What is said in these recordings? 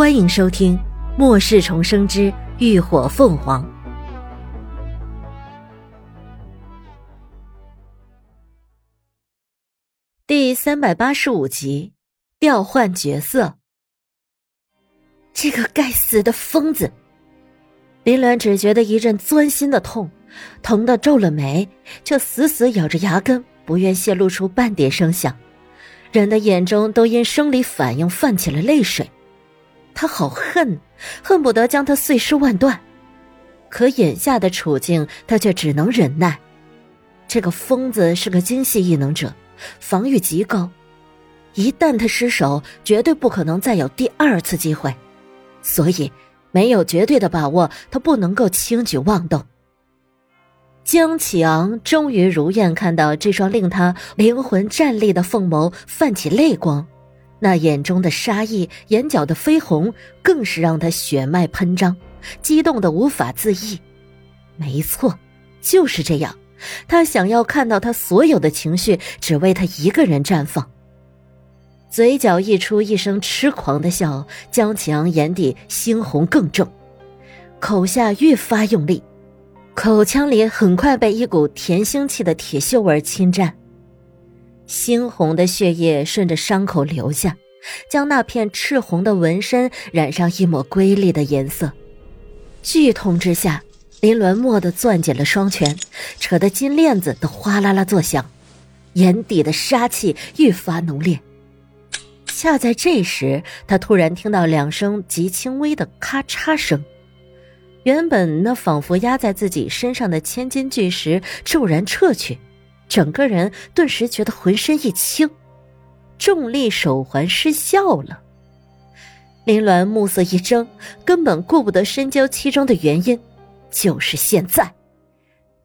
欢迎收听《末世重生之浴火凤凰》第三百八十五集。调换角色，这个该死的疯子！林鸾只觉得一阵钻心的痛，疼得皱了眉，却死死咬着牙根，不愿泄露出半点声响。人的眼中都因生理反应泛起了泪水。他好恨，恨不得将他碎尸万段，可眼下的处境，他却只能忍耐。这个疯子是个精细异能者，防御极高，一旦他失手，绝对不可能再有第二次机会，所以没有绝对的把握，他不能够轻举妄动。江启昂终于如愿看到这双令他灵魂战栗的凤眸泛起泪光。那眼中的杀意，眼角的绯红，更是让他血脉喷张，激动的无法自抑。没错，就是这样。他想要看到他所有的情绪，只为他一个人绽放。嘴角溢出一声痴狂的笑，江启昂眼底猩红更重，口下愈发用力，口腔里很快被一股甜腥气的铁锈味侵占。猩红的血液顺着伤口流下，将那片赤红的纹身染上一抹瑰丽的颜色。剧痛之下，林鸾蓦地攥紧了双拳，扯得金链子都哗啦啦作响，眼底的杀气愈发浓烈。恰在这时，他突然听到两声极轻微的咔嚓声，原本那仿佛压在自己身上的千斤巨石骤然撤去。整个人顿时觉得浑身一轻，重力手环失效了。林鸾目色一睁，根本顾不得深究其中的原因，就是现在，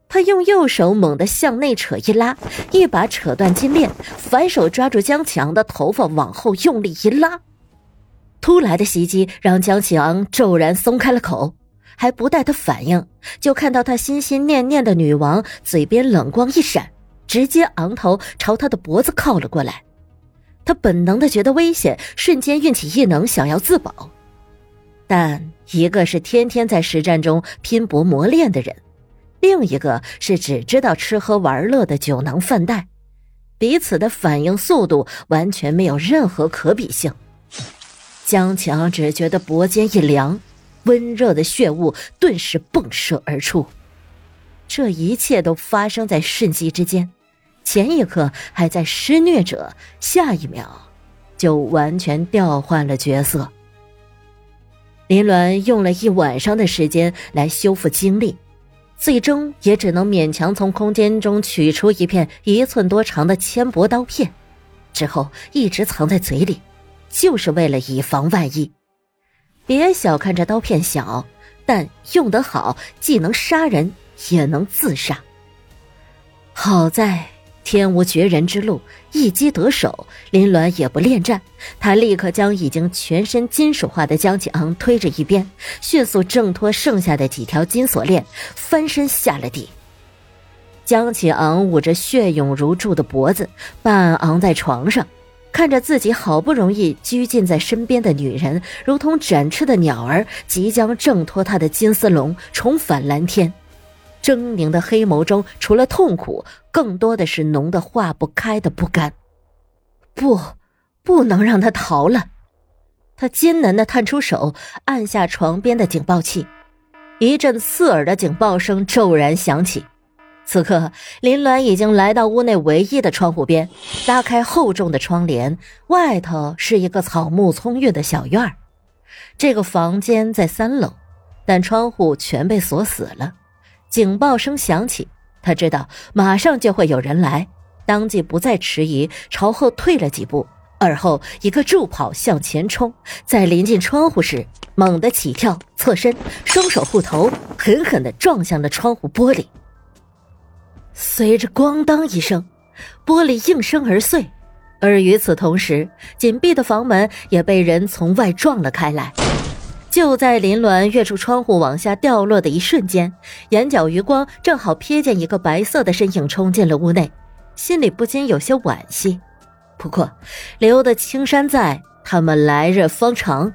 他用右手猛地向内扯一拉，一把扯断金链，反手抓住江启昂的头发，往后用力一拉。突来的袭击让江启昂骤然松开了口，还不待他反应，就看到他心心念念的女王嘴边冷光一闪。直接昂头朝他的脖子靠了过来，他本能的觉得危险，瞬间运起异能想要自保，但一个是天天在实战中拼搏磨练的人，另一个是只知道吃喝玩乐的酒囊饭袋，彼此的反应速度完全没有任何可比性。江强只觉得脖肩一凉，温热的血雾顿时迸射而出，这一切都发生在瞬息之间。前一刻还在施虐者，下一秒就完全调换了角色。林鸾用了一晚上的时间来修复精力，最终也只能勉强从空间中取出一片一寸多长的纤薄刀片，之后一直藏在嘴里，就是为了以防万一。别小看这刀片小，但用得好，既能杀人，也能自杀。好在。天无绝人之路，一击得手。林鸾也不恋战，他立刻将已经全身金属化的江启昂推着一边，迅速挣脱剩下的几条金锁链，翻身下了地。江启昂捂着血涌如注的脖子，半昂在床上，看着自己好不容易拘禁在身边的女人，如同展翅的鸟儿，即将挣脱他的金丝笼，重返蓝天。狰狞的黑眸中，除了痛苦，更多的是浓得化不开的不甘。不，不能让他逃了！他艰难的探出手，按下床边的警报器，一阵刺耳的警报声骤然响起。此刻，林鸾已经来到屋内唯一的窗户边，拉开厚重的窗帘，外头是一个草木葱郁的小院儿。这个房间在三楼，但窗户全被锁死了。警报声响起，他知道马上就会有人来，当即不再迟疑，朝后退了几步，而后一个助跑向前冲，在临近窗户时猛地起跳，侧身，双手护头，狠狠地撞向了窗户玻璃。随着咣当一声，玻璃应声而碎，而与此同时，紧闭的房门也被人从外撞了开来。就在林鸾跃出窗户往下掉落的一瞬间，眼角余光正好瞥见一个白色的身影冲进了屋内，心里不禁有些惋惜。不过，留得青山在，他们来日方长。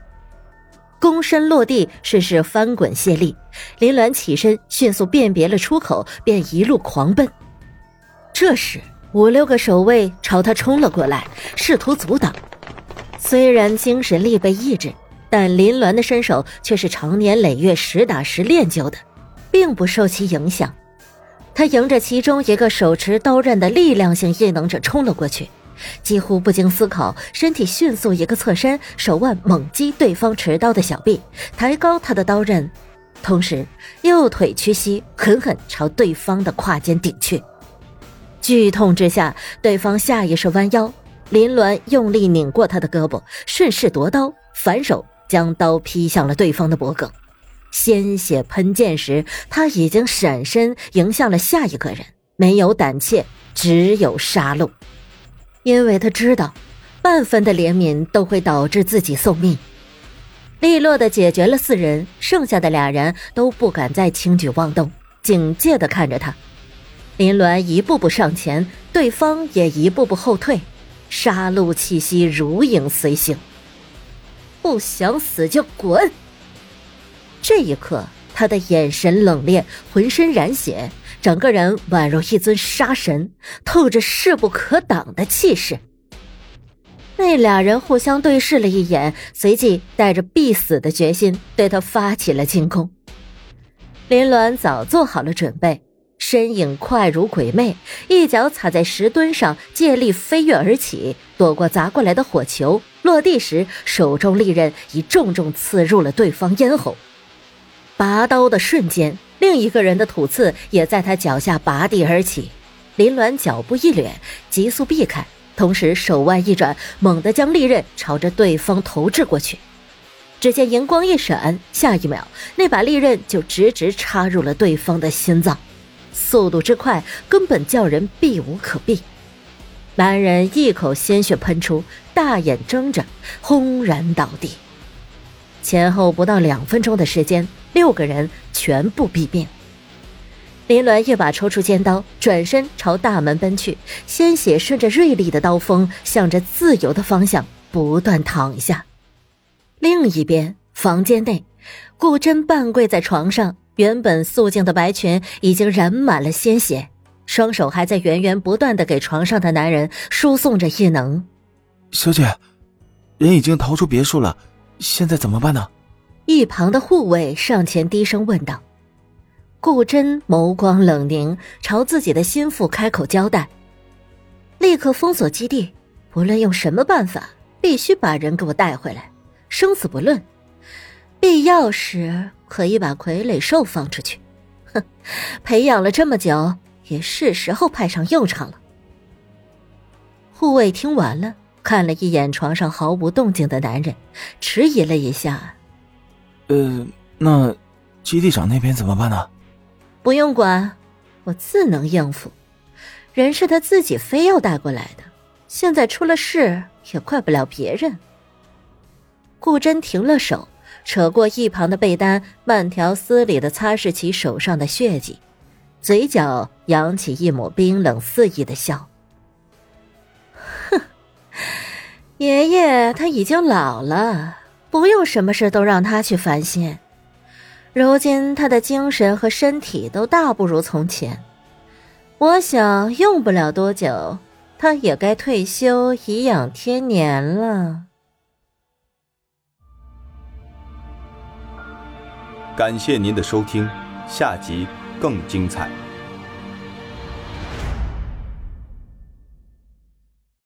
躬身落地，顺势翻滚卸力。林鸾起身，迅速辨别了出口，便一路狂奔。这时，五六个守卫朝他冲了过来，试图阻挡。虽然精神力被抑制，但林鸾的身手却是常年累月实打实练就的，并不受其影响。他迎着其中一个手持刀刃的力量性异能者冲了过去。几乎不经思考，身体迅速一个侧身，手腕猛击对方持刀的小臂，抬高他的刀刃，同时右腿屈膝，狠狠朝对方的胯间顶去。剧痛之下，对方下意识弯腰，林鸾用力拧过他的胳膊，顺势夺刀，反手将刀劈向了对方的脖颈。鲜血喷溅时，他已经闪身迎向了下一个人，没有胆怯，只有杀戮。因为他知道，半分的怜悯都会导致自己送命。利落的解决了四人，剩下的俩人都不敢再轻举妄动，警戒的看着他。林鸾一步步上前，对方也一步步后退，杀戮气息如影随形。不想死就滚！这一刻，他的眼神冷冽，浑身染血。整个人宛如一尊杀神，透着势不可挡的气势。那俩人互相对视了一眼，随即带着必死的决心对他发起了进攻。林鸾早做好了准备，身影快如鬼魅，一脚踩在石墩上，借力飞跃而起，躲过砸过来的火球。落地时，手中利刃已重重刺入了对方咽喉。拔刀的瞬间。另一个人的土刺也在他脚下拔地而起，林鸾脚步一掠，急速避开，同时手腕一转，猛地将利刃朝着对方投掷过去。只见银光一闪，下一秒，那把利刃就直直插入了对方的心脏，速度之快，根本叫人避无可避。男人一口鲜血喷出，大眼睁着，轰然倒地。前后不到两分钟的时间。六个人全部毙命。林鸾一把抽出尖刀，转身朝大门奔去，鲜血顺着锐利的刀锋，向着自由的方向不断淌下。另一边，房间内，顾真半跪在床上，原本素净的白裙已经染满了鲜血，双手还在源源不断的给床上的男人输送着异能。小姐，人已经逃出别墅了，现在怎么办呢？一旁的护卫上前低声问道：“顾真眸光冷凝，朝自己的心腹开口交代：‘立刻封锁基地，不论用什么办法，必须把人给我带回来，生死不论。必要时可以把傀儡兽放出去。’哼，培养了这么久，也是时候派上用场了。”护卫听完了，看了一眼床上毫无动静的男人，迟疑了一下。呃，那基地长那边怎么办呢？不用管，我自能应付。人是他自己非要带过来的，现在出了事也怪不了别人。顾真停了手，扯过一旁的被单，慢条斯理的擦拭起手上的血迹，嘴角扬起一抹冰冷肆意的笑。哼，爷爷他已经老了。不用什么事都让他去烦心，如今他的精神和身体都大不如从前，我想用不了多久，他也该退休颐养天年了。感谢您的收听，下集更精彩。